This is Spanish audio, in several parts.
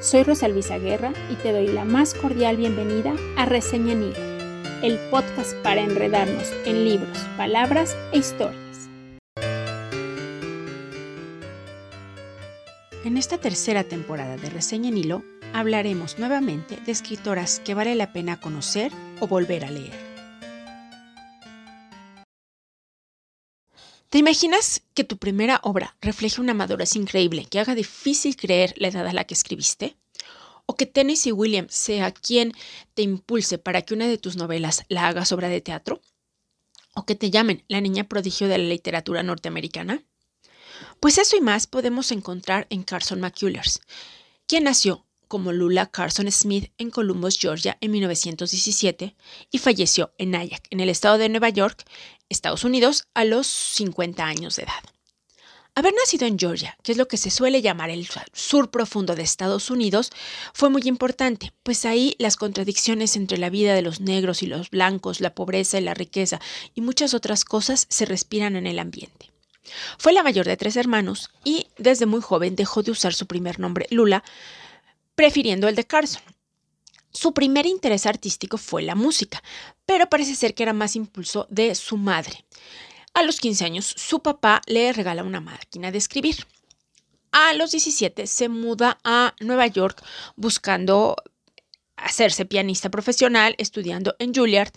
Soy Rosa Luisa Guerra y te doy la más cordial bienvenida a Reseña en el podcast para enredarnos en libros, palabras e historias. En esta tercera temporada de Reseña en Hilo hablaremos nuevamente de escritoras que vale la pena conocer o volver a leer. ¿Te imaginas que tu primera obra refleje una madurez increíble que haga difícil creer la edad a la que escribiste? ¿O que Tennessee Williams sea quien te impulse para que una de tus novelas la hagas obra de teatro? ¿O que te llamen la niña prodigio de la literatura norteamericana? Pues eso y más podemos encontrar en Carson McCullers, quien nació como Lula Carson Smith en Columbus, Georgia, en 1917 y falleció en Nyack, en el estado de Nueva York, Estados Unidos, a los 50 años de edad. Haber nacido en Georgia, que es lo que se suele llamar el sur profundo de Estados Unidos, fue muy importante, pues ahí las contradicciones entre la vida de los negros y los blancos, la pobreza y la riqueza y muchas otras cosas se respiran en el ambiente. Fue la mayor de tres hermanos y desde muy joven dejó de usar su primer nombre Lula prefiriendo el de Carson. Su primer interés artístico fue la música, pero parece ser que era más impulso de su madre. A los 15 años, su papá le regala una máquina de escribir. A los 17 se muda a Nueva York buscando hacerse pianista profesional, estudiando en Juilliard,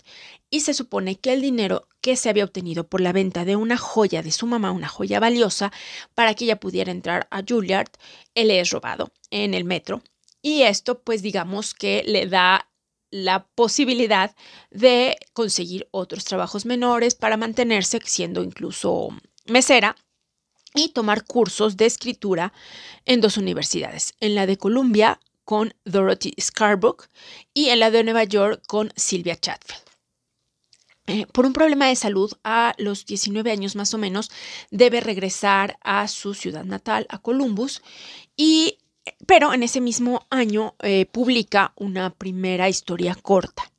y se supone que el dinero que se había obtenido por la venta de una joya de su mamá, una joya valiosa, para que ella pudiera entrar a Juilliard, él es robado en el metro y esto, pues digamos que le da la posibilidad de conseguir otros trabajos menores para mantenerse siendo incluso mesera y tomar cursos de escritura en dos universidades, en la de Columbia con Dorothy Scarborough y en la de Nueva York con Sylvia Chatfield. Eh, por un problema de salud, a los 19 años más o menos, debe regresar a su ciudad natal, a Columbus, y pero en ese mismo año eh, publica una primera historia corta.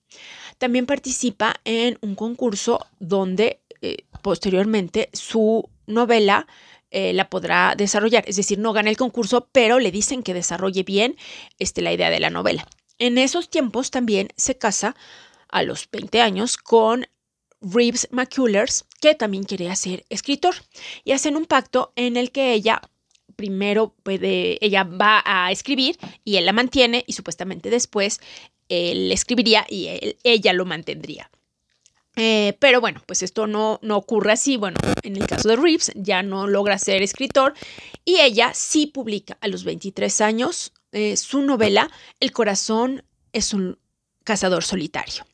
También participa en un concurso donde eh, posteriormente su novela eh, la podrá desarrollar. Es decir, no gana el concurso, pero le dicen que desarrolle bien este, la idea de la novela. En esos tiempos también se casa a los 20 años con Reeves McCullers, que también quería ser escritor, y hacen un pacto en el que ella primero puede, ella va a escribir y él la mantiene y supuestamente después él escribiría y ella lo mantendría. Eh, pero bueno, pues esto no, no ocurre así. Bueno, en el caso de Reeves ya no logra ser escritor y ella sí publica a los 23 años eh, su novela El corazón es un cazador solitario.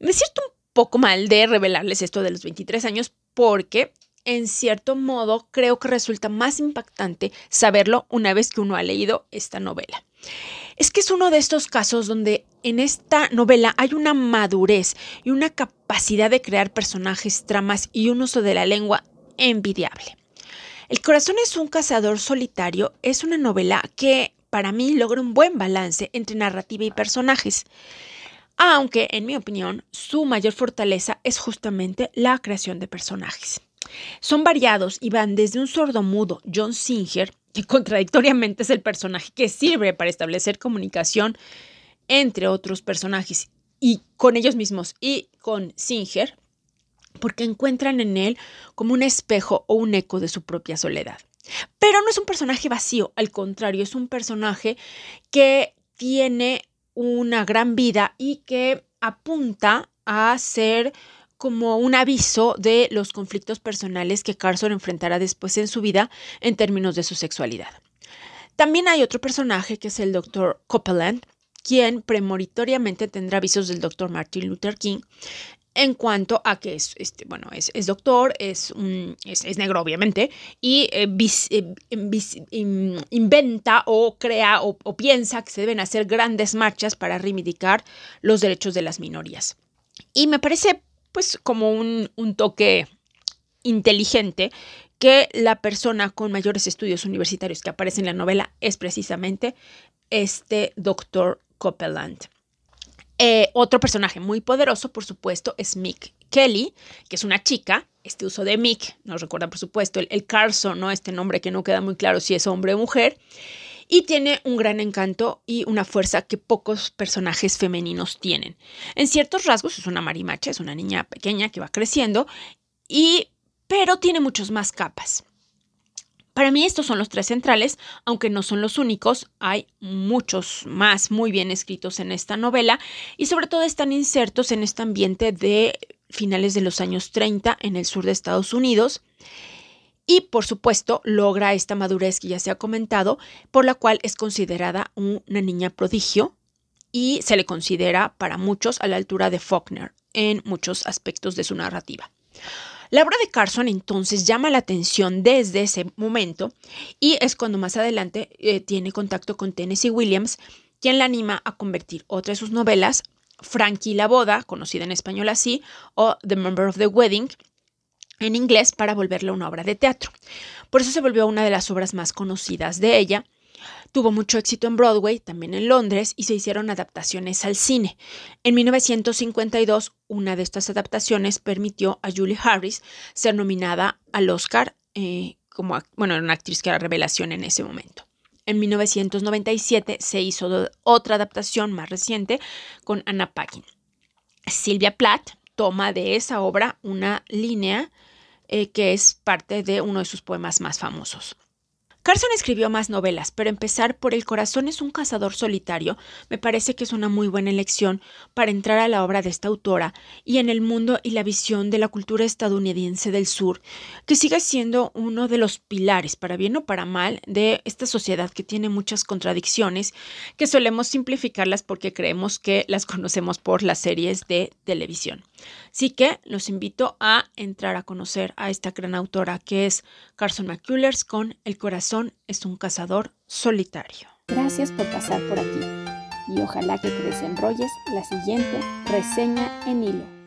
Me siento un poco mal de revelarles esto de los 23 años porque en cierto modo, creo que resulta más impactante saberlo una vez que uno ha leído esta novela. Es que es uno de estos casos donde en esta novela hay una madurez y una capacidad de crear personajes, tramas y un uso de la lengua envidiable. El corazón es un cazador solitario es una novela que para mí logra un buen balance entre narrativa y personajes aunque en mi opinión su mayor fortaleza es justamente la creación de personajes. Son variados y van desde un sordomudo, John Singer, que contradictoriamente es el personaje que sirve para establecer comunicación entre otros personajes y con ellos mismos y con Singer, porque encuentran en él como un espejo o un eco de su propia soledad. Pero no es un personaje vacío, al contrario, es un personaje que tiene una gran vida y que apunta a ser como un aviso de los conflictos personales que Carson enfrentará después en su vida en términos de su sexualidad. También hay otro personaje que es el Dr. Copeland, quien premonitoriamente tendrá avisos del Dr. Martin Luther King en cuanto a que es, este, bueno, es, doctor, es, es, negro obviamente, y eh, eh, inventa o crea o, o piensa que se deben hacer grandes marchas para reivindicar los derechos de las minorías. Y me parece pues como un, toque inteligente que la persona con mayores estudios universitarios que aparece en la novela es precisamente este doctor Copeland. Eh, otro personaje muy poderoso, por supuesto, es Mick Kelly, que es una chica. Este uso de Mick nos recuerda, por supuesto, el, el Carson, ¿no? Este nombre que no queda muy claro si es hombre o mujer y tiene un gran encanto y una fuerza que pocos personajes femeninos tienen. En ciertos rasgos es una marimacha, es una niña pequeña que va creciendo, y, pero tiene muchos más capas. Para mí estos son los tres centrales, aunque no son los únicos, hay muchos más muy bien escritos en esta novela y sobre todo están insertos en este ambiente de finales de los años 30 en el sur de Estados Unidos. Y por supuesto logra esta madurez que ya se ha comentado, por la cual es considerada una niña prodigio y se le considera para muchos a la altura de Faulkner en muchos aspectos de su narrativa. La obra de Carson entonces llama la atención desde ese momento y es cuando más adelante eh, tiene contacto con Tennessee Williams, quien la anima a convertir otra de sus novelas, Frankie la boda, conocida en español así, o The Member of the Wedding, en inglés para volverla una obra de teatro. Por eso se volvió una de las obras más conocidas de ella Tuvo mucho éxito en Broadway, también en Londres, y se hicieron adaptaciones al cine. En 1952, una de estas adaptaciones permitió a Julie Harris ser nominada al Oscar eh, como, bueno, una actriz que era revelación en ese momento. En 1997 se hizo otra adaptación más reciente con Anna Paquin. Silvia Plath toma de esa obra una línea eh, que es parte de uno de sus poemas más famosos. Carson escribió más novelas, pero empezar por El corazón es un cazador solitario me parece que es una muy buena elección para entrar a la obra de esta autora y en el mundo y la visión de la cultura estadounidense del sur, que sigue siendo uno de los pilares, para bien o para mal, de esta sociedad que tiene muchas contradicciones, que solemos simplificarlas porque creemos que las conocemos por las series de televisión. Así que los invito a entrar a conocer a esta gran autora que es Carson McCullers con El corazón es un cazador solitario. Gracias por pasar por aquí y ojalá que te desenrolles la siguiente reseña en hilo.